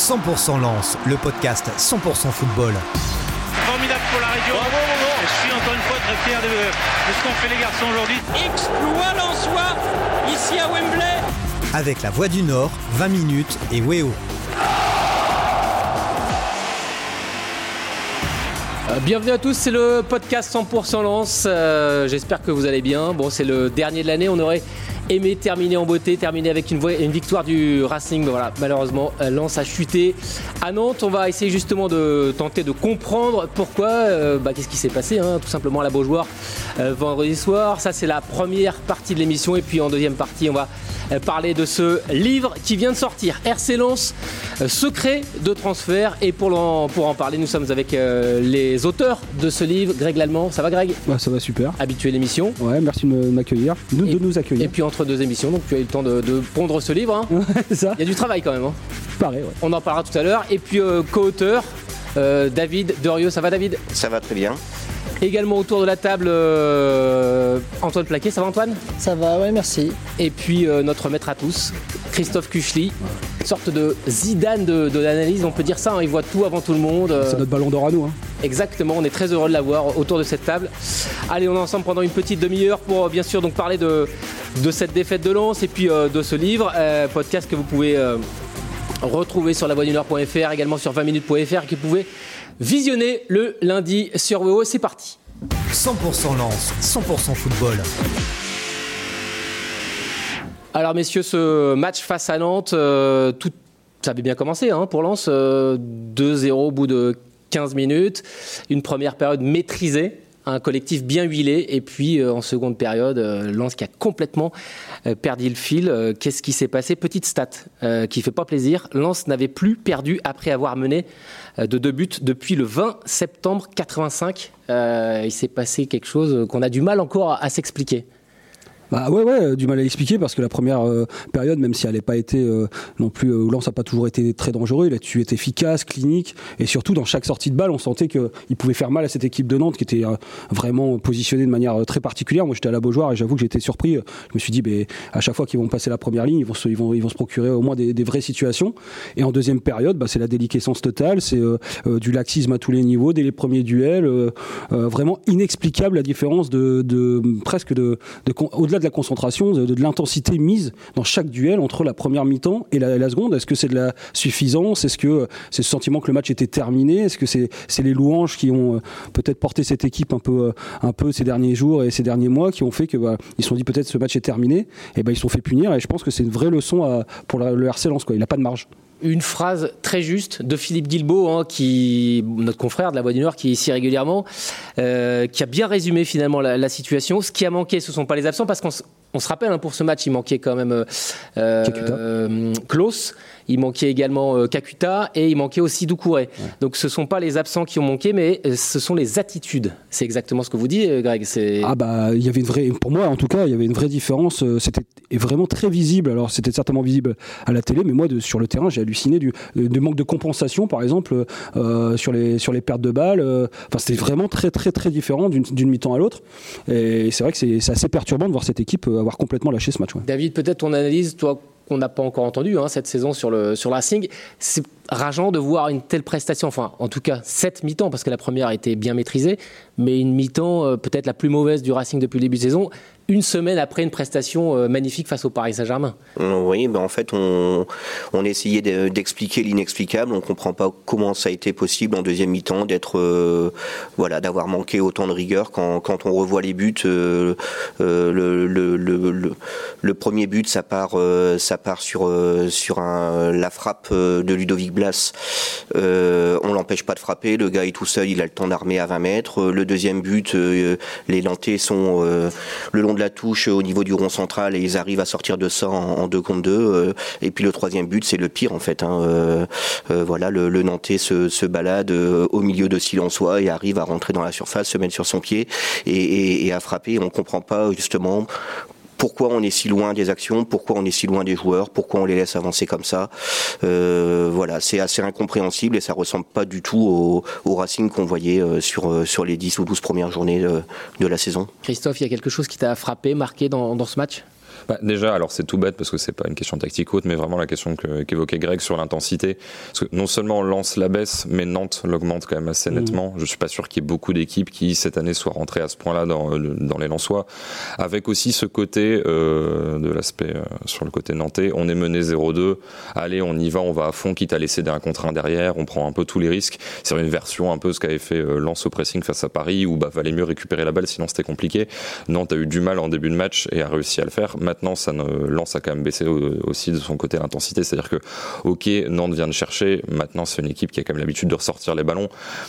100% Lance, le podcast 100% football. Formidable pour la région. Je suis encore une fois très fier de, de ce qu'ont fait les garçons aujourd'hui. Exploit Lensois ici à Wembley. Avec la Voix du Nord, 20 minutes et Weo. Euh, Bienvenue à tous, c'est le podcast 100% Lance. Euh, J'espère que vous allez bien. Bon, c'est le dernier de l'année. On aurait aimé terminer en beauté, terminer avec une, une victoire du Racing. Voilà, malheureusement, euh, Lens a chuté à Nantes. On va essayer justement de tenter de comprendre pourquoi. euh, bah, Qu'est-ce qui s'est passé hein, Tout simplement à la Beaujoire euh, vendredi soir. Ça, c'est la première partie de l'émission. Et puis en deuxième partie, on va parler de ce livre qui vient de sortir. RC Lens, euh, secret de transfert. Et pour en, pour en parler, nous sommes avec euh, les auteurs de ce livre. Greg Lallemand, ça va Greg? Bah, ça va super. Habitué à l'émission. Ouais, merci de m'accueillir, de, Et- de nous Et accueillir. puis entre deux émissions, donc tu as eu le temps de, de pondre ce livre. hein. c'est ça Il y a du travail quand même. hein. Pareil, ouais. On en parlera tout à l'heure. Et puis euh, co-auteur, euh, David Derieux. Ça va David? Ça va très bien. Également autour de la table, euh, Antoine Plaquet. Ça va Antoine? Ça va, ouais, merci. Et puis euh, notre maître à tous, Christophe Kuchli. Sorte de Zidane de, de l'analyse, on peut dire ça. hein. Il voit tout avant tout le monde. euh, C'est notre ballon d'or à nous. Hein. Exactement, on est très heureux de l'avoir autour de cette table. Allez, on est ensemble pendant une petite demi-heure pour bien sûr donc parler de, de cette défaite de Lens et puis euh, de ce livre, euh, podcast que vous pouvez euh, retrouver sur lavoie-du-nord.fr, également sur 20minutes.fr, et que vous pouvez visionner le lundi sur WO. C'est parti. 100% Lance, 100% football. Alors messieurs, ce match face à Nantes, euh, tout, ça avait bien commencé hein, pour Lens. euh, 2-0 au bout de 15 minutes. Une première période maîtrisée. Un collectif bien huilé et puis euh, en seconde période, euh, qui a complètement euh, perdu le fil. Euh, Qu'est-ce qui s'est passé? Petite stat qui fait pas plaisir. Lens n'avait plus perdu après avoir mené de deux buts depuis le 20 septembre 85. Euh, il s'est passé quelque chose qu'on a du mal encore à s'expliquer. Bah ouais, ouais, euh, du mal à l'expliquer parce que la première euh, période, même si elle n'a pas été euh, non plus, euh, Lens n'a pas toujours été très dangereux, il a tu été efficace, clinique, et surtout dans chaque sortie de balle, on sentait qu'il pouvait faire mal à cette équipe de Nantes qui était euh, vraiment positionnée de manière très particulière. Moi, j'étais à la Beaujoire et j'avoue que j'étais surpris. Je me suis dit, ben, à chaque fois qu'ils vont passer la première ligne, ils vont se, ils vont, ils vont se procurer au moins des, des vraies situations. Et en deuxième période, bah, c'est la déliquescence totale, c'est du laxisme à tous les niveaux, dès les premiers duels, vraiment inexplicable la différence de, de presque de, de au-delà de la concentration, de, de l'intensité mise dans chaque duel entre la première mi-temps et la, seconde. Est-ce que c'est de la suffisance? Est-ce que euh, c'est ce sentiment que le match était terminé? Est-ce que c'est les louanges qui ont euh, peut-être porté cette équipe un peu, euh, un peu ces derniers jours et ces derniers mois qui ont fait que bah, ils se sont dit peut-être ce match est terminé Et ben ils se sont fait punir. Et je pense que c'est une vraie leçon pour le RC Lens. Il n'a pas de marge. Une phrase très juste de Philippe Guilbeault, hein, qui, notre confrère de la Voix du Nord, qui est ici régulièrement, euh, qui a bien résumé finalement la, la situation. Ce qui a manqué, ce ne sont pas les absents, parce qu'on se rappelle, hein, pour ce match, il manquait quand même euh, il manquait également euh, Kakuta et il manquait aussi Doucouré. Donc ce ne sont pas les absents qui ont manqué, mais euh, ce sont les attitudes. C'est exactement ce que vous dites, euh, Greg. Ah bah il y avait une vraie, pour moi en tout cas, il y avait une vraie différence. C'était vraiment très visible. Alors c'était certainement visible à la télé, mais moi de, sur le terrain, j'ai halluciné du, du manque de compensation, par exemple, euh, sur les sur les pertes de balles. Enfin c'était vraiment très très très différent d'une mi-temps à l'autre. Et c'est vrai que c'est assez perturbant de voir cette équipe avoir complètement lâché ce match. ouais. David, peut-être ton analyse, toi qu'on n'a pas encore entendu hein, cette saison sur le, sur le c'est rageant de voir une telle prestation, enfin en tout cas cette mi-temps, parce que la première a été bien maîtrisée, mais une mi-temps euh, peut-être la plus mauvaise du Racing depuis le début de saison, une semaine après une prestation euh, magnifique face au Paris Saint-Germain. Oui, ben en fait, on, on essayait de- d'expliquer l'inexplicable. On comprend pas comment ça a été possible en deuxième mi-temps d'être, euh, voilà, d'avoir manqué autant de rigueur quand, quand on revoit les buts. le, premier but, ça part, ça part sur sur un, la frappe de Ludovic Blas. On l'empêche pas de frapper. Le gars est tout seul, il a le temps d'armer à 20 mètres. Deuxième but, euh, les Lantais sont euh, le long de la touche au niveau du rond central et ils arrivent à sortir de ça en, deux contre deux. euh, et puis le troisième but, c'est le pire en fait. hein. Voilà, le, Nantais se, balade au milieu de Silençois et arrive à rentrer dans la surface, se mettre sur son pied et, à frapper. On comprend pas justement pourquoi on est si loin des actions, pourquoi on est si loin des joueurs, pourquoi on les laisse avancer comme ça? Euh, voilà, c'est assez incompréhensible et ça ressemble pas du tout au, au Racing qu'on voyait euh, sur, euh, sur les 10 ou 12 premières journées de, la saison. Christophe, il y a quelque chose qui t'a frappé, marqué dans ce match? Bah, Déjà, alors c'est tout bête parce que c'est pas une question tactique haute, mais vraiment la question qu'évoquait Greg sur l'intensité. Parce que non seulement Lance la baisse, mais Nantes l'augmente quand même assez mmh. nettement. Je suis pas sûr qu'il y ait beaucoup d'équipes qui cette année soient rentrées à ce point-là dans, dans les Lensois. Avec aussi ce côté euh, de l'aspect euh, sur le côté nantais, on est mené 0-2. Allez, on y va, on va à fond, quitte à laisser un contre un derrière. On prend un peu tous les risques. C'est une version un peu ce qu'avait fait euh, Lance au pressing face à Paris, où bah valait mieux récupérer la balle, sinon c'était compliqué. Nantes a eu du mal en début de match et a réussi à le faire. Maintenant, ça ne, Lance a quand même baissé aussi de son côté l'intensité. C'est-à-dire que, ok, Nantes vient de chercher. Maintenant, c'est une équipe qui a quand même l'habitude de ressortir les ballons.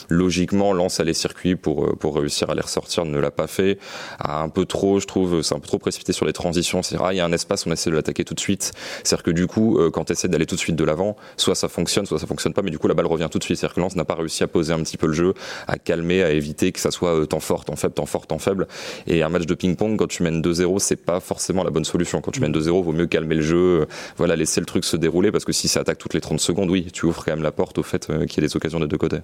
Logiquement, Lance a les circuits pour, euh, pour réussir à les ressortir, ne l'a pas fait. A un peu trop, je trouve, c'est un peu trop précipité sur les transitions. C'est-à-dire, ah, il y a un espace, on essaie de l'attaquer tout de suite. C'est-à-dire que du coup, euh, quand tu essaies d'aller tout de suite de l'avant, soit ça fonctionne, soit ça fonctionne pas, mais du coup, la balle revient tout de suite. C'est-à-dire que Lance n'a pas réussi à poser un petit peu le jeu, à calmer, à éviter que ça soit euh, temps fort, temps faible, temps fort, temps faible. Et un match de ping-pong, quand tu mènes 2-0, c'est pas forcément la bonne solution. Quand tu mènes 2-0, vaut mieux calmer le jeu, voilà, laisser le truc se dérouler parce que si ça attaque toutes les 30 secondes, oui, tu ouvres quand même la porte au fait qu'il y ait des occasions de deux côtés.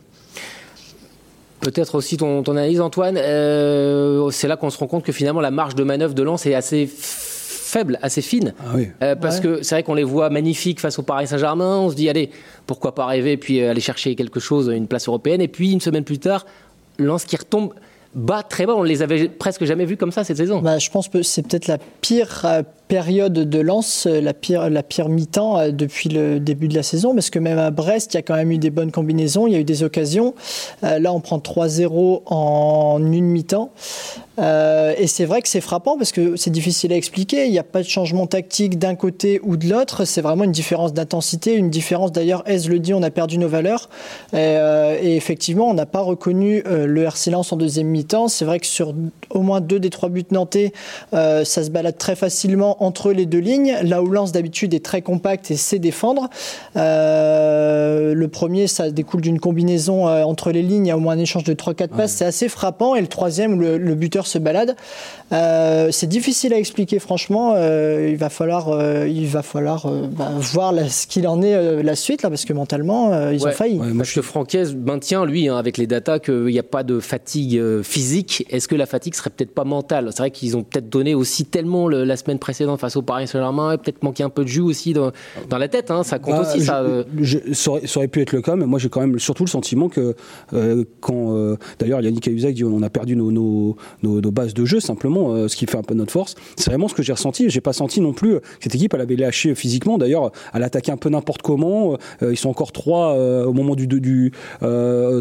Peut-être aussi ton, analyse, Antoine. Euh, c'est là qu'on se rend compte que finalement la marge de manœuvre de Lens est assez faible, assez fine. Ah euh, parce que c'est vrai qu'on les voit magnifiques face au Paris Saint-Germain. On se dit, allez, pourquoi pas rêver puis aller chercher quelque chose, une place européenne. Et puis une semaine plus tard, Lens qui retombe bas, très bas. On les avait presque jamais vus comme ça cette saison. Bah, je pense que c'est peut-être la pire euh, période de lance, euh, la pire, la pire mi-temps euh, depuis le début de la saison, parce que même à Brest, il y a quand même eu des bonnes combinaisons, il y a eu des occasions. là, on prend 3-0 en une mi-temps. et c'est vrai que c'est frappant parce que c'est difficile à expliquer. Il n'y a pas de changement tactique d'un côté ou de l'autre. C'est vraiment une différence d'intensité, une différence. D'ailleurs, Ez le dit, on a perdu nos valeurs. Et, effectivement, on n'a pas reconnu le RC Lens en deuxième mi-temps. C'est vrai que sur au moins deux des trois buts nantais, ça se balade très facilement entre les deux lignes. Là où Lens d'habitude est très compact et sait défendre. Euh, le premier, ça découle d'une combinaison euh, entre les lignes. Il y a au moins un échange de 3-4 passes. C'est assez frappant. Et le troisième, le, le buteur se balade. Euh, c'est difficile à expliquer, franchement. il va falloir, il va falloir bah, voir ce qu'il en est la suite, là, parce que mentalement, ils ont failli. moi, je... que Francaise maintient, lui, hein, avec les datas, qu'il n'y a pas de fatigue physique. Est-ce que la fatigue serait peut-être pas mentale? C'est vrai qu'ils ont peut-être donné aussi tellement la semaine précédente face au Paris Saint-Germain, peut-être manquer un peu de jus aussi dans, la tête, hein, ça compte bah, aussi. ça, euh. ça, aurait, pu être le cas, mais moi j'ai quand même surtout le sentiment que euh, quand. Euh, d'ailleurs, Yannick Cahuzac dit on a perdu nos, nos, nos, bases de jeu, simplement, ce qui fait un peu notre force. C'est vraiment ce que j'ai ressenti. J'ai pas senti non plus que cette équipe, elle avait lâché physiquement. D'ailleurs, elle attaquait un peu n'importe comment. ils sont encore trois au moment du. du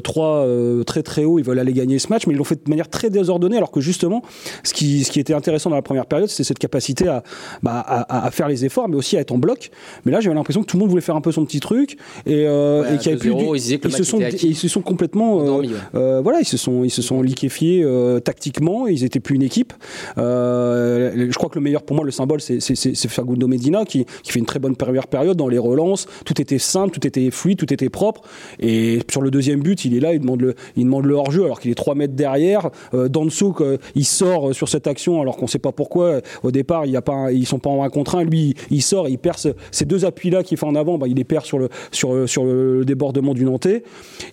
trois très très haut, ils veulent aller gagner ce match, mais ils l'ont fait de manière très désordonnée, alors que justement, ce qui, ce qui était intéressant dans la première période, c'est cette capacité à, bah, à, faire les efforts, mais aussi à être en bloc. Mais là, j'avais l'impression que tout le monde voulait faire un peu son petit truc et, euh, et qu'il y avait plus. ils, se sont, ils se sont complètement, euh, euh, voilà, ils se sont, ils se sont liquéfiés tactiquement. Ils étaient plus une équipe. je crois que le meilleur pour moi, le symbole, c'est Fagundo Medina qui, qui, fait une très bonne première période dans les relances. Tout était simple, tout était fluide, tout était propre. Et sur le deuxième but, il est là, il demande le, il demande le hors-jeu alors qu'il est 3 mètres derrière. Danso, il sort sur cette action alors qu'on sait pas pourquoi. Au départ, il y a pas ils sont pas en un contre un. Lui, il sort, il perd ces deux appuis-là qu'il fait en avant, bah, il les perd sur le, sur, sur le débordement du Nantais.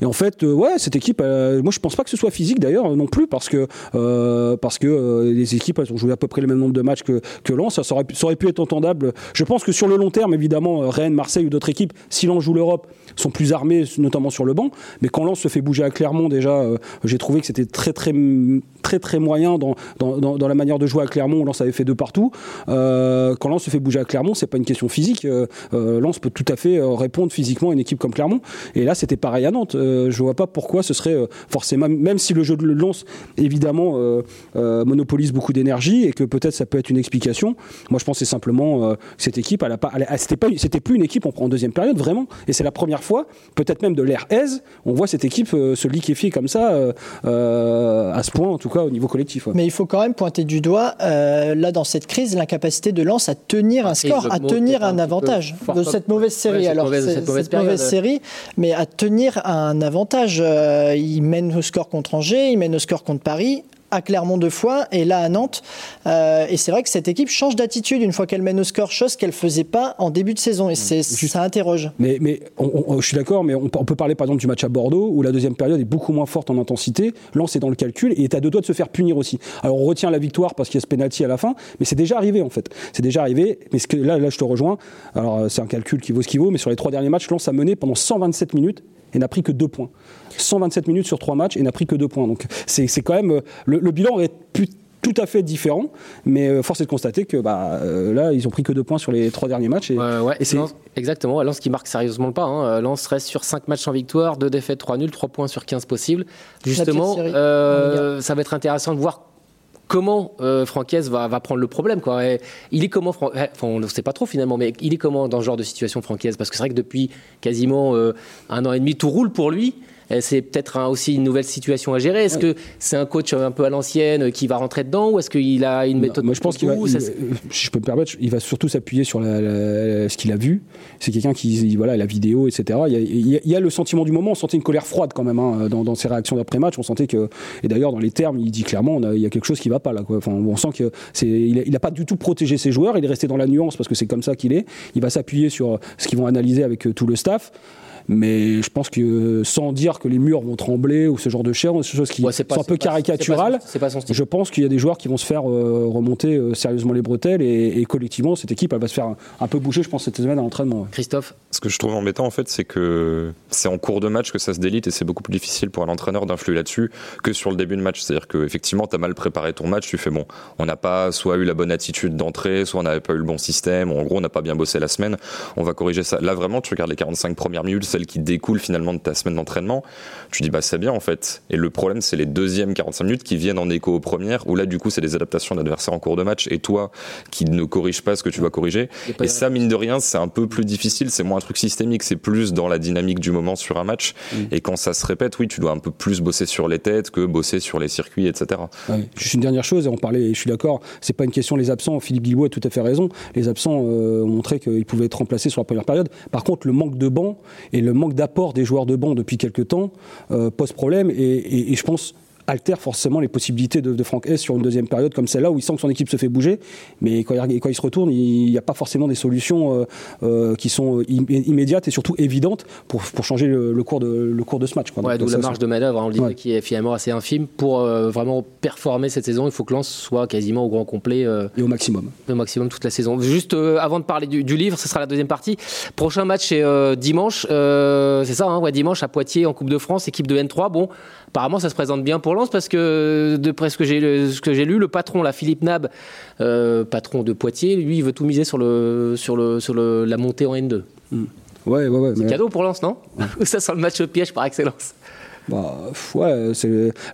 Et en fait, euh, ouais, cette équipe, euh, moi je pense pas que ce soit physique d'ailleurs non plus, parce que, euh, parce que les équipes, elles ont joué à peu près le même nombre de matchs que, que Lens. Ça, aurait, ça aurait pu être entendable. Je pense que sur le long terme, évidemment, Rennes, Marseille ou d'autres équipes, si Lens joue l'Europe, sont plus armés, notamment sur le banc. Mais quand Lens se fait bouger à Clermont, déjà, j'ai trouvé que c'était très, très, très, très moyen dans, dans, dans, la manière de jouer à Clermont. Lens avait fait deux partout. Quand Lens se fait bouger à Clermont, c'est pas une question physique. Euh, euh Lens peut tout à fait euh, répondre physiquement à une équipe comme Clermont. Et là, c'était pareil à Nantes. je vois pas pourquoi ce serait forcément, même si le jeu de Lens, évidemment, monopolise beaucoup d'énergie et que peut-être ça peut être une explication. Moi, je pense c'est simplement que cette équipe, elle a c'était pas, c'était plus une équipe en deuxième période vraiment. Et c'est la première fois, peut-être même de l'ère aise, on voit cette équipe se liquéfier comme ça à ce point, en tout cas au niveau collectif. Mais il faut quand même pointer du doigt là dans cette crise l'incapacité de Lens à tenir un score, à tenir un, avantage de cette mauvaise série. Alors, cette mauvaise, série, mais à tenir un avantage. Euh, il mène au score contre Angers, il mène au score contre Paris à Clermont deux fois et là à Nantes. Euh, et c'est vrai que cette équipe change d'attitude une fois qu'elle mène au score, chose qu'elle faisait pas en début de saison. Et c'est, ça interroge. Mais, mais je suis d'accord, mais on, peut parler par exemple du match à Bordeaux où la deuxième période est beaucoup moins forte en intensité. Lens est dans le calcul et est à deux doigts de se faire punir aussi. Alors on retient la victoire parce qu'il y a ce penalty à la fin, mais c'est déjà arrivé en fait. C'est déjà arrivé. Mais ce que, là, là, je te rejoins. Alors euh, c'est un calcul qui vaut ce qu'il vaut, mais sur les trois derniers matchs, Lens a mené pendant 127 minutes et n'a pris que deux points. 127 minutes sur trois matchs et n'a pris que deux points. Donc c'est quand même. Le, bilan aurait pu tout à fait différent, mais euh, force est de constater que bah, euh, là, ils ont pris que deux points sur les trois derniers matchs. Et, ouais, exactement. Lens qui marque sérieusement le pas. Hein. Lens reste sur 5 matchs en victoire, 2 défaites, 3 nuls, 3 points sur 15 possibles. Justement, euh, ça va être intéressant de voir comment euh, Francaise va, prendre le problème. Quoi. il est comment, enfin, on ne sait pas trop finalement, mais il est comment dans ce genre de situation Francaise? Parce que c'est vrai que depuis quasiment euh, un an et demi, tout roule pour lui c'est peut-être aussi une nouvelle situation à gérer. Est-ce que c'est un coach un peu à l'ancienne qui va rentrer dedans ou est-ce qu'il a une méthode Moi, je pense qu'il va, si je peux me permettre, il va surtout s'appuyer sur ce qu'il a vu. C'est quelqu'un qui, voilà, la vidéo, etc. Il y, a, le sentiment du moment. On sentait une colère froide quand même hein, dans, ses réactions d'après-match. On sentait que, et d'ailleurs dans les termes, il dit clairement, il y a quelque chose qui va pas là. Quoi. Enfin, on sent que c'est, il n'a pas du tout protégé ses joueurs. Il est resté dans la nuance parce que c'est comme ça qu'il est. Il va s'appuyer sur ce qu'ils vont analyser avec tout le staff. Mais je pense que sans dire que les murs vont trembler ou ce genre de choses, qui sont un peu caricaturales, je pense qu'il y a des joueurs qui vont se faire euh, remonter euh, sérieusement les bretelles et, collectivement, cette équipe, elle va se faire un, peu bouger, je pense, cette semaine à l'entraînement. Christophe Ce que je trouve embêtant, en fait, c'est que c'est en cours de match que ça se délite et c'est beaucoup plus difficile pour un entraîneur d'influer là-dessus que sur le début de match. C'est-à-dire qu'effectivement, tu as mal préparé ton match, tu fais bon, on n'a pas soit eu la bonne attitude d'entrée, soit on n'avait pas eu le bon système, en gros, on n'a pas bien bossé la semaine, on va corriger ça. Là, vraiment, tu regardes les 45 premières minutes, celle qui découle finalement de ta semaine d'entraînement, tu dis bah c'est bien en fait. Et le problème c'est les deuxièmes 45 minutes qui viennent en écho aux premières, où là du coup c'est des adaptations d'adversaires en cours de match et toi qui ne corrige pas ce que tu vas corriger. Et, ça mine de rien c'est un peu plus difficile, c'est moins un truc systémique, c'est plus dans la dynamique du moment sur un match. Mm. Et quand ça se répète, oui tu dois un peu plus bosser sur les têtes que bosser sur les circuits, etc. Juste une dernière chose, et on parlait, je suis d'accord, c'est pas une question les absents, Philippe Guilbault a tout à fait raison, les absents euh, ont montré qu'ils pouvaient être remplacés sur la première période. Par contre le manque de banc et le manque d'apport des joueurs de banc depuis quelques temps euh, pose problème et, je pense altère forcément les possibilités de, de Franck S sur une deuxième période comme celle-là où il sent que son équipe se fait bouger, mais quand il, quand il se retourne, il n'y a pas forcément des solutions euh, euh, qui sont immédiates et surtout évidentes pour, pour changer le, cours de, le cours de ce match. Quoi. d'où la marge de manœuvre, hein, on le disait, qui est finalement assez infime. Pour vraiment performer cette saison, il faut que Lens soit quasiment au grand complet. et au maximum. Au maximum toute la saison. Juste avant de parler du, livre, ce sera la deuxième partie. Prochain match c'est dimanche, c'est ça, hein, ouais, dimanche à Poitiers en Coupe de France, équipe de N3. Bon, apparemment ça se présente bien pour Lens parce que de ce que j'ai ce que j'ai lu, le patron, la Philippe Nab, euh, patron de Poitiers, lui il veut tout miser sur le sur le sur le, la montée en N2. Hmm. Ouais, ouais, ouais. C'est cadeau pour Lens, non? Ça sent le match au piège par excellence. Bah, ouais,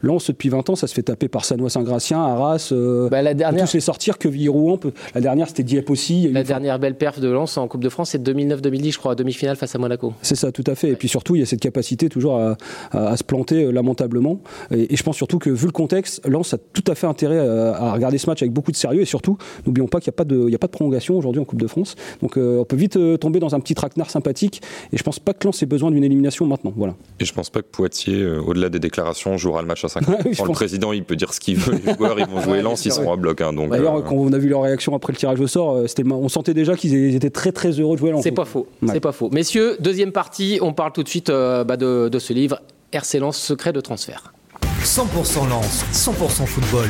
Lens depuis 20 ans, ça se fait taper par Sanois Saint-Gratien, Arras. Euh, bah, la dernière, tous les sortir que Villiers-Rouen. La dernière, c'était Dieppe aussi. La dernière belle perf de Lens en Coupe de France, c'est 2009-2010, je crois, demi-finale face à Monaco. C'est ça, tout à fait. Et puis surtout, il y a cette capacité toujours à, à, se planter euh, lamentablement. Et, je pense surtout que vu le contexte, Lens a tout à fait intérêt à, regarder ce match avec beaucoup de sérieux. Et surtout, n'oublions pas qu'il n'y a, pas de, il y a pas de prolongation aujourd'hui en Coupe de France. Donc euh, on peut vite tomber dans un petit traquenard sympathique. Et je pense pas que Lens ait besoin d'une élimination maintenant. Voilà. Et je pense pas que Poitiers, au-delà des déclarations déclaration jouera le match à 5 Le président, il peut dire ce qu'il veut. Les joueurs, ils vont jouer lent ils seront à bloc. Hein, D'ailleurs, euh, quand on a vu leur réaction après le tirage au sort, euh, on sentait déjà qu'ils étaient très très heureux de jouer lent. C'est pas faux. C'est pas faux. Messieurs, deuxième partie, on parle tout de suite euh, bah, de, ce livre, RC Lens, secret de transfert. 100% Lens, 100% football.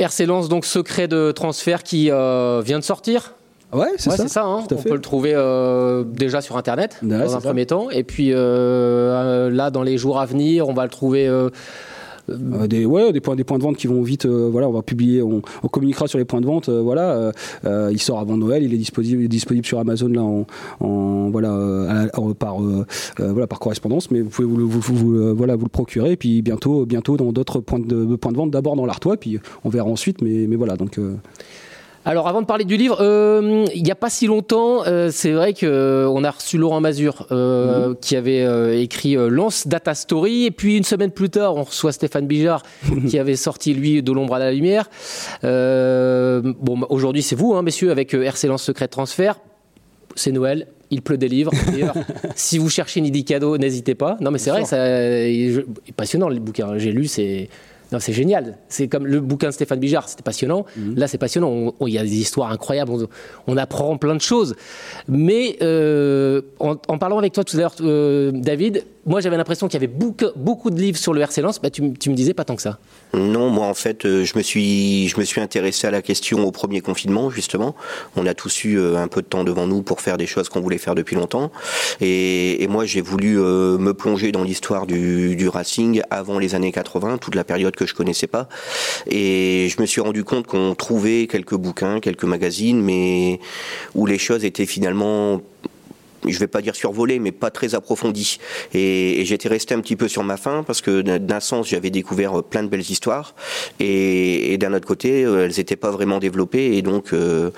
RC Lens, donc secret de transfert qui vient de sortir Ouais, c'est ça. ça hein. On peut le trouver euh, déjà sur Internet dans un premier temps. Et puis euh, euh, là, dans les jours à venir, on va le trouver. des ouais des points des points de vente qui vont vite voilà on va publier on, communiquera sur les points de vente voilà il sort avant Noël il est disponible disponible sur Amazon là en, voilà par voilà par correspondance mais vous pouvez vous, vous, voilà vous le procurer et puis bientôt bientôt dans d'autres points de, points de vente d'abord dans l'Artois puis on verra ensuite mais mais voilà donc alors, avant de parler du livre, euh, il n'y a pas si longtemps, euh, c'est vrai qu'on euh, a reçu Laurent Mazur mhm. qui avait écrit Lance Data Story, et puis une semaine plus tard, on reçoit Stéphane Bijard qui avait sorti lui de l'ombre à la lumière. bon, aujourd'hui c'est vous, hein, messieurs, avec RC Lance Secret Transfert. C'est Noël, il pleut des livres. D'ailleurs, si vous cherchez Nidi Cadeau, n'hésitez pas. Non, mais c'est vrai, ça, passionnant le bouquin. J'ai lu, c'est. Non, c'est génial. C'est comme le bouquin de Stéphane Bijard, c'était passionnant. Mhm. Là, c'est passionnant. On- Il y a des histoires incroyables. On, on apprend plein de choses. Mais euh, en, en parlant avec toi tout à l'heure, euh, David, moi, j'avais l'impression qu'il y avait beaucoup, de livres sur le RC Lens. Bah, tu, tu me disais pas tant que ça. Non, moi en fait, euh, je me suis, je intéressé à la question au premier confinement justement. On a tous eu euh, un peu de temps devant nous pour faire des choses qu'on voulait faire depuis longtemps. Et, et moi, j'ai voulu euh, me plonger dans l'histoire du, du Racing avant les années 80, toute la période que je connaissais pas. Et je me suis rendu compte qu'on trouvait quelques bouquins, quelques magazines, mais où les choses étaient finalement je vais pas dire survolé, mais pas très approfondi. Et, et j'étais resté un petit peu sur ma faim parce que d'un sens, j'avais découvert plein de belles histoires, et, et d'un autre côté, euh, elles n'étaient pas vraiment développées. Et donc, euh,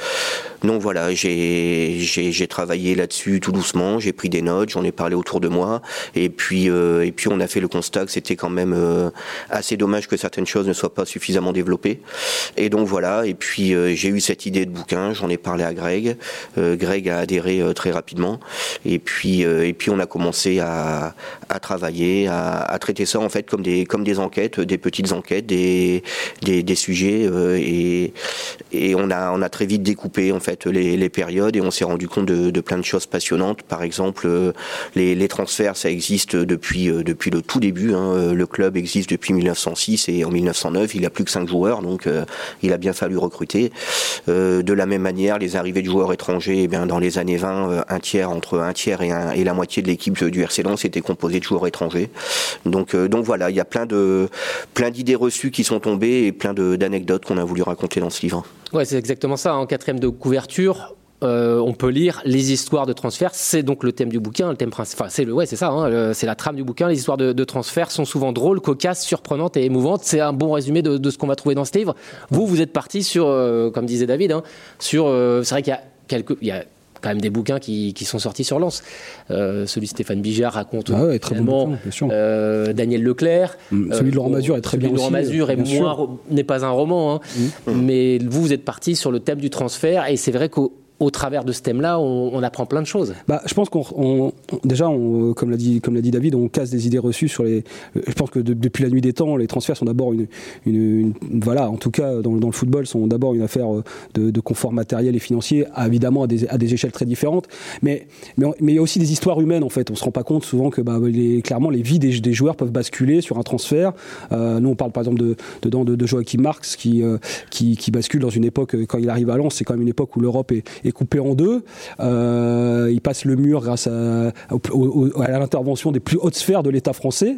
donc voilà, j'ai travaillé là-dessus tout doucement. J'ai pris des notes, j'en ai parlé autour de moi, et puis euh, et puis on a fait le constat que c'était quand même euh, assez dommage que certaines choses ne soient pas suffisamment développées. Et donc voilà. Et puis euh, j'ai eu cette idée de bouquin, j'en ai parlé à Greg. Euh, Greg a adhéré euh, très rapidement. Et puis, euh, et puis on a commencé à, à travailler, à, traiter ça en fait comme des, comme des enquêtes, des petites enquêtes, des, des, sujets. euh, et, et on a, on a très vite découpé en fait les, les périodes et on s'est rendu compte de, plein de choses passionnantes. Par exemple, euh, les, transferts, ça existe depuis, depuis le tout début. hein. Le club existe depuis 1906 et en 1909, il a plus que cinq joueurs, donc il a bien fallu recruter. De la même manière, les arrivées de joueurs étrangers, eh bien, dans les années 20, euh, un tiers entre un tiers et, la moitié de l'équipe du RC Lens était composée de joueurs étrangers. Donc, euh, donc voilà, il y a plein de plein d'idées reçues qui sont tombées et plein d'anecdotes qu'on a voulu raconter dans ce livre. Ouais, c'est exactement ça. En quatrième de couverture, euh, on peut lire les histoires de transfert. C'est donc le thème du bouquin, le thème principal. C'est le, ouais, c'est ça. hein, c'est la trame du bouquin. Les histoires de, transfert sont souvent drôles, cocasses, surprenantes et émouvantes. C'est un bon résumé de, ce qu'on va trouver dans ce livre. Vous, vous êtes parti sur, euh, comme disait David, hein, sur. c'est vrai qu'il y a quelques, quand même des bouquins qui, qui sont sortis sur Lens. Euh, celui de Stéphane Bijard raconte Ah ouais, très bon bouquin, euh, Daniel Leclerc. Mm, celui de Laurent Euh, Mazur est très celui bien de Laurent Mazur est. Mm. moins n'est pas un roman, hein. mais vous, vous êtes parti sur le thème du transfert, et c'est vrai qu'au au travers de ce thème-là, on, apprend plein de choses. Bah, je pense qu'on, on- on- déjà, on, comme l'a dit, comme dit David, on casse des idées reçues sur les. Je pense que de- depuis la nuit des temps, les transferts sont d'abord une, une- voilà, en tout cas dans, dans le football, sont d'abord une affaire euh, de, confort matériel et financier, évidemment à des, à des échelles très différentes. Mais, mais, il y a aussi des histoires humaines en fait. On se rend pas compte souvent que bah, clairement les vies des, joueurs peuvent basculer sur un transfert. Euh, nous, on parle par exemple de, de, de Joachim Marx qui, euh, qui, qui bascule dans une époque quand il arrive à Lens, c'est quand même une époque où l'Europe est, est coupée en deux. Euh, il passe le mur grâce à, l'intervention des plus hautes sphères de l'État français.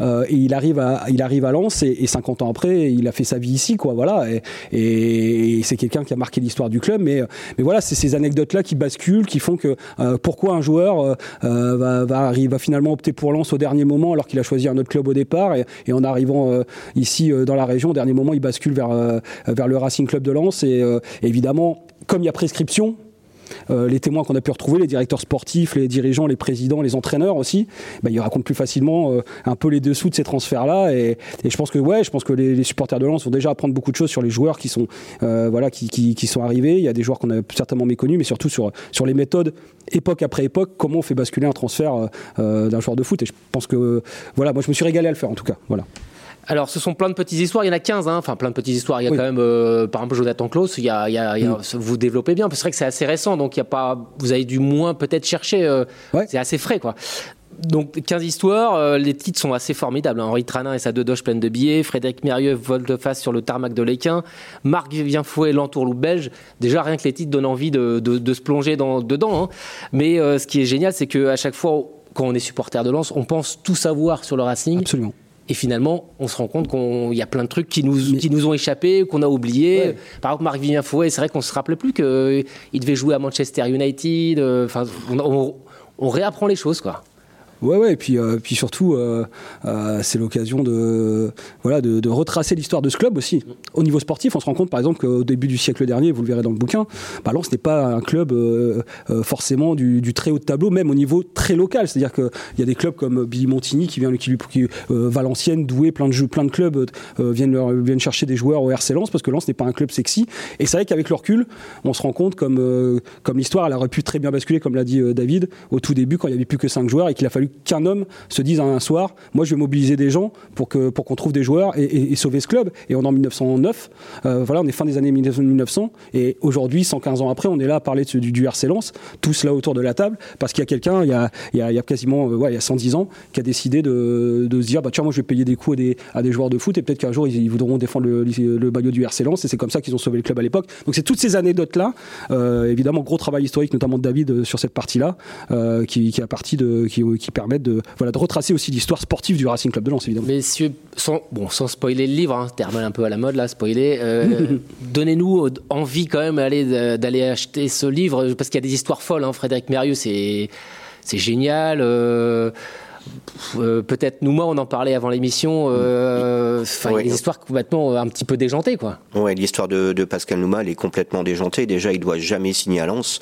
Euh, et il arrive à, il arrive à Lens et, et 50 ans après, il a fait sa vie ici, quoi. Voilà. Et, c'est quelqu'un qui a marqué l'histoire du club. Mais, mais voilà, c'est ces anecdotes-là qui basculent, qui font que euh, pourquoi un joueur va, arriver- va finalement opter pour Lens au dernier moment alors qu'il a choisi un autre club au départ. Et, en arrivant ici dans la région, au dernier moment, il bascule vers, vers le Racing Club de Lens. Et évidemment, comme il y a prescription, euh, les témoins qu'on a pu retrouver, les directeurs sportifs, les dirigeants, les présidents, les entraîneurs aussi, bah, ils racontent plus facilement euh, un peu les dessous de ces transferts-là. Et, je pense que ouais, je pense que les, supporters de Lens vont déjà apprendre beaucoup de choses sur les joueurs qui sont euh, voilà qui, sont arrivés. Il y a des joueurs qu'on a certainement méconnus, mais surtout sur sur les méthodes époque après époque, comment on fait basculer un transfert d'un joueur de foot. Et je pense que voilà, moi je me suis régalé à le faire en tout cas. Voilà. Alors, ce sont plein de petites histoires. Il y en a 15, hein. enfin plein de petites histoires. Il y a Oui. quand même, euh, par exemple, Jonathan Klaus. Il y a, il y a- il y a- vous développez bien. C'est vrai que c'est assez récent, donc il y a pas. Vous avez du moins peut-être cherché. euh, Ouais. C'est assez frais, quoi. Donc 15 histoires, euh, les titres sont assez formidables. hein. Henri Tranin et sa deux doges pleines de billets, Frédéric Mérieux volte-face sur le tarmac de l'Équin, Marc Vivien Fouet l'entourloupe belge. Déjà rien que les titres donnent envie de, de- de se plonger dans, dedans. hein. Mais euh, ce qui est génial, c'est qu'à chaque fois quand on est supporter de Lens, on pense tout savoir sur le Racing. Absolument. Et finalement, on se rend compte qu'il y a plein de trucs qui nous, qui nous ont échappé, qu'on a oublié. Ouais. Par exemple, Marc Vivien Fouet, c'est vrai qu'on se rappelait plus qu'il devait jouer à Manchester United. euh, Enfin, on, on- on réapprend les choses, quoi. Ouais, ouais, et puis, euh, surtout, euh, euh, c'est l'occasion de, retracer l'histoire de ce club aussi. Au niveau sportif, on se rend compte par exemple qu'au début du siècle dernier, vous le verrez dans le bouquin, bah, Lens n'est pas un club forcément du, très haut de tableau, même au niveau très local. C'est-à-dire qu'il y a des clubs comme Billy Montigny qui vient, qui, qui Valenciennes, Douai, plein de clubs viennent, chercher des joueurs au RC Lens parce que Lens n'est pas un club sexy. Et c'est vrai qu'avec le recul, on se rend compte comme, l'histoire, elle aurait pu très bien basculer, comme l'a dit David, au tout début quand il n'y avait plus que cinq joueurs et qu'il a fallu qu'un homme se dise un soir, moi je vais mobiliser des gens pour que pour qu'on trouve des joueurs et, sauver ce club. Et on est en 1909, euh, voilà, on est fin des années 1900 et aujourd'hui, 115 ans après, on est là à parler du, du RC Lens, tous là autour de la table, parce qu'il y a quelqu'un, il il il y a quasiment, euh, il y a 110 ans, qui a décidé de, de se dire, bah tiens, moi je vais payer des coups à des, joueurs de foot et peut-être qu'un jour ils, voudront défendre le, le maillot du RC Lens et c'est comme ça qu'ils ont sauvé le club à l'époque. Donc c'est toutes ces anecdotes là, évidemment gros travail historique notamment de David euh, sur cette partie-là, euh, qui, a partie de, qui permettent de, voilà, de retracer aussi l'histoire sportive du Racing Club de Lens évidemment. Messieurs, sans, bon, sans spoiler le livre, hein, terme un peu à la mode là, spoiler, euh, donnez-nous envie quand même d'aller, d'aller acheter ce livre, parce qu'il y a des histoires folles. Hein, Frédéric Mérieux, c'est, c'est génial. euh, euh, peut-être Nouma, on en parlait avant l'émission. euh, Enfin, il y a Oui. des histoires complètement euh, un petit peu déjantées, quoi. Ouais, l'histoire de, de Pascal Nouma, elle est complètement déjantée. Déjà, il doit jamais signer à Lens.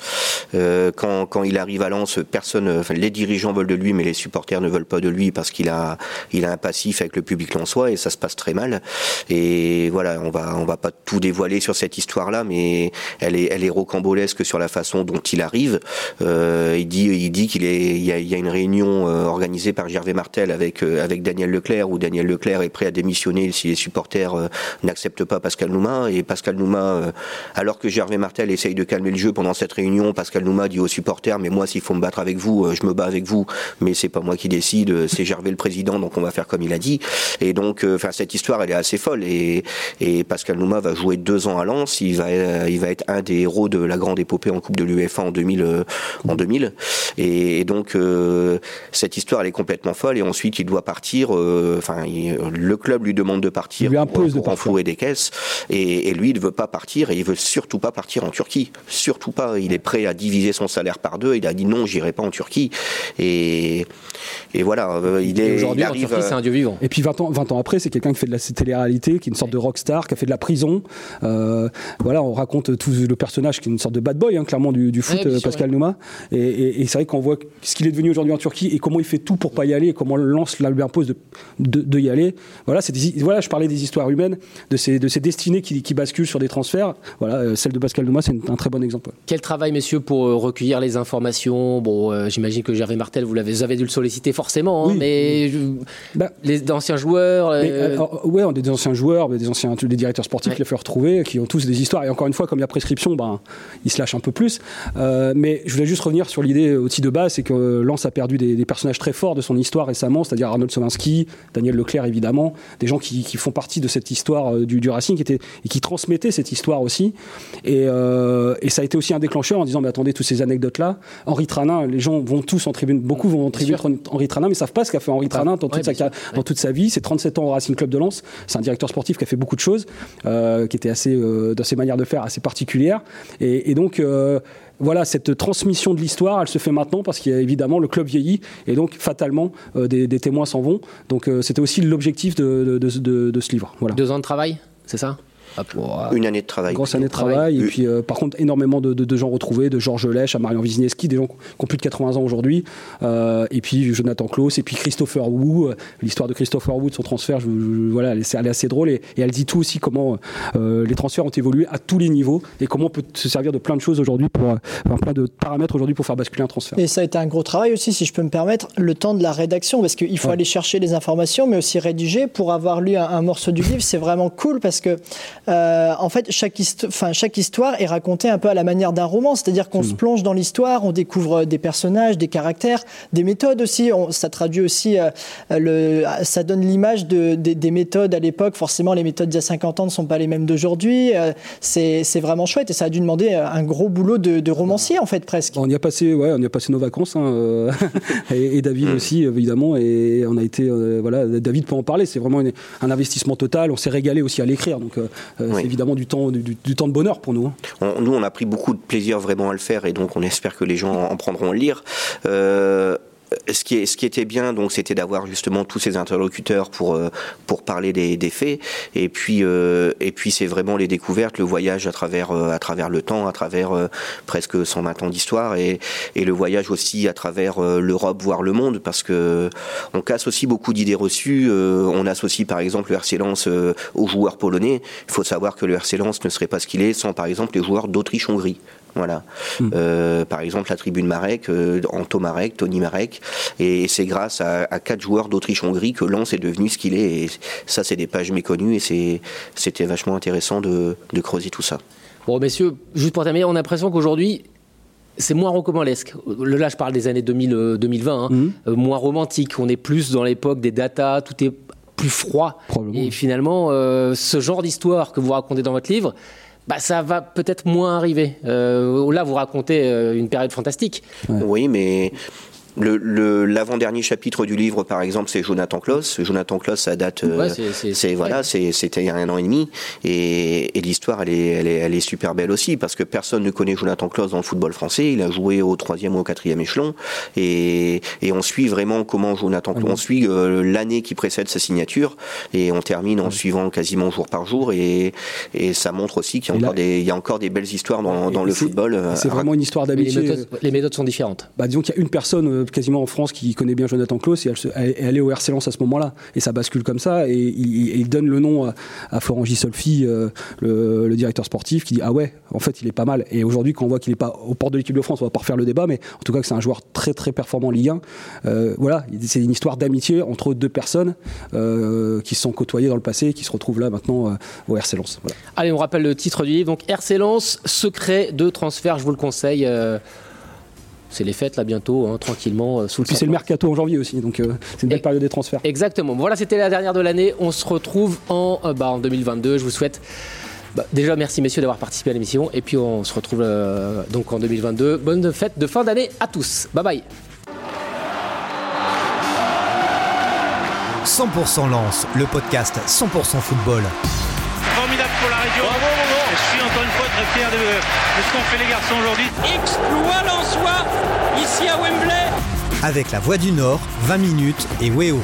Euh, quand, quand il arrive à Lens, personne, enfin, les dirigeants veulent de lui, mais les supporters ne veulent pas de lui parce qu'il a, il a un passif avec le public lensois et ça se passe très mal. Et voilà, on va, on va pas tout dévoiler sur cette histoire-là, mais elle est, elle est rocambolesque sur la façon dont il arrive. Il dit, il dit qu'il est, il y a, il y a une réunion organisée par Gervais Martel avec, euh, avec Daniel Leclerc où Daniel Leclerc est prêt à démissionner si les supporters euh, n'acceptent pas Pascal Nouma. Et Pascal Nouma, euh, alors que Gervais Martel essaye de calmer le jeu pendant cette réunion, Pascal Nouma dit aux supporters mais moi s'il faut me battre avec vous, je me bats avec vous, mais c'est pas moi qui décide, c'est Gervais le président donc on va faire comme il a dit. Et donc enfin cette histoire elle est assez folle. Et, et Pascal Nouma va jouer deux ans à Lens, il va il va être un des héros de la grande épopée en Coupe de l'UEFA en 2000 euh, en 2000 et, et donc euh, cette histoire elle est folle et ensuite il doit partir euh, enfin le club lui demande de partir Il lui impose pour, de pour des caisses et, et lui il ne veut pas partir et il veut surtout pas partir en Turquie surtout pas il est prêt à diviser son salaire par deux il a dit non j'irai pas en Turquie et, et voilà euh, il Et est aujourd'hui, en Turquie, c'est un dieu vivant. Et puis 20 ans, 20 ans après, c'est quelqu'un qui fait de la télé-réalité, qui est une sorte de rockstar, qui a fait de la prison. Euh, voilà, on raconte tout le personnage qui est une sorte de bad boy, hein, clairement, du, du foot, Ouais, Pascal Nouma. Et, et- et c'est vrai qu'on voit ce qu'il est devenu aujourd'hui en Turquie et comment il fait tout pour pas y aller comment Lance lui impose de, de, de y aller. Voilà, c'est des- voilà, je parlais des histoires humaines, de ces, de ces destinées qui, qui basculent sur des transferts. Voilà, euh, celle de Pascal Nouma, c'est un très bon exemple. Quel travail, messieurs, pour euh, recueillir les informations? Bon, euh, j'imagine que Gervais Martel, vous l'avez, vous avez dû le solliciter forcément, hein, Oui. mais je- Bah, les anciens joueurs. Mais, euh, alors, ouais, on a des anciens joueurs, des anciens des directeurs sportifs Ouais. qui les fait retrouver, qui ont tous des histoires. Et encore une fois, comme il y a prescription, ben, ils se lâchent un peu plus. Euh, mais je voulais juste revenir sur l'idée aussi de base, c'est que Lens a perdu des, des personnages très forts de son histoire récemment, c'est-à-dire Arnold Solinski, Daniel Leclerc évidemment, des gens qui, qui font partie de cette histoire euh, du, du Racing qui étaient, et qui transmettaient cette histoire aussi. Et, euh, et ça a été aussi un déclencheur en disant, mais attendez, toutes ces anecdotes-là, Henri Tranin, les gens vont tous en tribune, beaucoup vont en tribune Henri Tranin, mais savent pas ce qu'a fait Henri Tranin dans, Ouais, toute sa, dans toute sa vie. C'est 37 ans au Racing Club de Lens. C'est un directeur sportif qui a fait beaucoup de choses, euh, qui était assez, euh, dans ses manières de faire assez particulières. Et, et donc, voilà, cette transmission de l'histoire, elle se fait maintenant parce qu'il y a évidemment le club vieillit et donc fatalement euh, des, témoins s'en vont. Donc, euh, c'était aussi l'objectif de, de- ce livre. Voilà. Deux ans de travail, c'est ça? Une année de travail Grosse année de Travail. Et puis, euh, par contre, énormément de, de- de gens retrouvés, de Georges Lèche à Marion Wisniewski, des gens qui ont plus de 80 ans aujourd'hui. Euh, et puis, Jonathan Klaus, et puis Christopher Wu. euh, L'histoire de Christopher Wu, de son transfert, je- je- voilà, elle est, elle est assez drôle. Et, et elle dit tout aussi comment euh, les transferts ont évolué à tous les niveaux et comment on peut se servir de plein de choses aujourd'hui, pour, euh, enfin, plein de paramètres aujourd'hui pour faire basculer un transfert. Et ça a été un gros travail aussi, si je peux me permettre, le temps de la rédaction, parce qu'il faut Ouais. aller chercher les informations, mais aussi rédiger. Pour avoir lu un, un morceau du livre, c'est vraiment cool parce que, euh, en fait, chaque, histo- enfin, chaque histoire est racontée un peu à la manière d'un roman, c'est-à-dire qu'on se plonge dans l'histoire, on découvre des personnages, des caractères, des méthodes aussi. On- ça traduit aussi, euh, le, ça donne l'image de, des- des méthodes à l'époque. Forcément, les méthodes d'il y a 50 ans ne sont pas les mêmes d'aujourd'hui. Euh, c'est vraiment chouette et ça a dû demander un gros boulot de, de romancier, en fait, presque. On y a passé, ouais, on y a passé nos vacances, hein, euh, et, et David aussi évidemment, et on a été, euh, voilà, David peut en parler. C'est vraiment une- un investissement total. On s'est régalé aussi à l'écrire, donc Oui. c'est évidemment du temps, du, du temps de bonheur pour nous. hein. On- nous, on a pris beaucoup de plaisir vraiment à le faire et donc on espère que les gens en prendront le lire. Euh, ce qui, est, ce qui était bien, donc, c'était d'avoir justement tous ces interlocuteurs pour euh, parler des, faits. Et puis euh, et puis c'est vraiment les découvertes, le voyage à travers euh, le temps, à travers presque 120 ans d'histoire et et le voyage aussi à travers l'Europe, voire le monde, parce que on casse aussi beaucoup d'idées reçues. on associe par exemple le RC Lens aux joueurs polonais. Il faut savoir que le RC Lens ne serait pas ce qu'il est sans par exemple les joueurs d'Autriche-Hongrie. Voilà. Hmm. Euh, par exemple, la tribune Marek, euh, Anto Marek, Tony Marek, et c'est grâce à, quatre joueurs d'Autriche-Hongrie que Lens est devenu ce qu'il est. Et ça, c'est des pages méconnues et c'était vachement intéressant de, creuser tout ça. Bon, messieurs, juste pour terminer, on a l'impression qu'aujourd'hui, c'est moins rocambolesque. Là, je parle des années 2000, 2020, euh, hein. hmm. moins romantique. On est plus dans l'époque des datas, tout est plus froid. Et finalement, ce genre d'histoire que vous racontez dans votre livre, bah, ça va peut-être moins arriver. Euh, là, vous racontez euh, une période fantastique. Oui, mais l'avant-dernier chapitre du livre, par exemple, c'est Jonathan Kloss. Jonathan Kloss, ça date, euh, c'est voilà, c'était il y a un an et demi, et, l'histoire, elle est, elle est, elle est super belle aussi parce que personne ne connaît Jonathan Kloss dans le football français. Il a joué au troisième ou au quatrième échelon, et, et on suit vraiment comment Jonathan Kloss, on suit euh, l'année qui précède sa signature, et on termine en suivant quasiment jour par jour, et, et ça montre aussi qu'il y a encore des, il y a encore des belles histoires dans, dans le football. Euh, c'est vraiment une histoire d'amitié. Les, les, méthodes sont différentes. Bah, disons qu'il y a une personne quasiment en France qui connaît bien Jonathan Klaus et elle, est au RC Lens à ce moment-là. Et ça bascule comme ça. Et il, donne le nom à, Florent Gisolfi, euh, le, directeur sportif, qui dit Ah ouais, en fait, il est pas mal. Et aujourd'hui, quand on voit qu'il n'est pas au port de l'équipe de France, on va pas refaire le débat, mais en tout cas, que c'est un joueur très très performant en Ligue 1. Euh, voilà, c'est une histoire d'amitié entre deux personnes euh, qui se sont côtoyées dans le passé et qui se retrouvent là maintenant au RC Lens. Allez, on rappelle le titre du livre. Donc, RC Lens, secret de transfert, je vous le conseille c'est les fêtes là bientôt, hein, tranquillement. Euh, sous Puis c'est le mercato en janvier aussi, donc euh, c'est une belle période des transferts. Exactement. Voilà, c'était la dernière de l'année. On se retrouve en, euh, bah, en 2022. Je vous souhaite. Bah, déjà, merci messieurs d'avoir participé à l'émission. Et puis on se retrouve donc en 2022. Bonne fête de fin d'année à tous. Bye bye. 100% Lance, le podcast 100% football. Très fier de, ce qu'ont fait les garçons aujourd'hui. Exploit soi ici à Wembley. Avec la Voix du Nord, 20 minutes et Weo.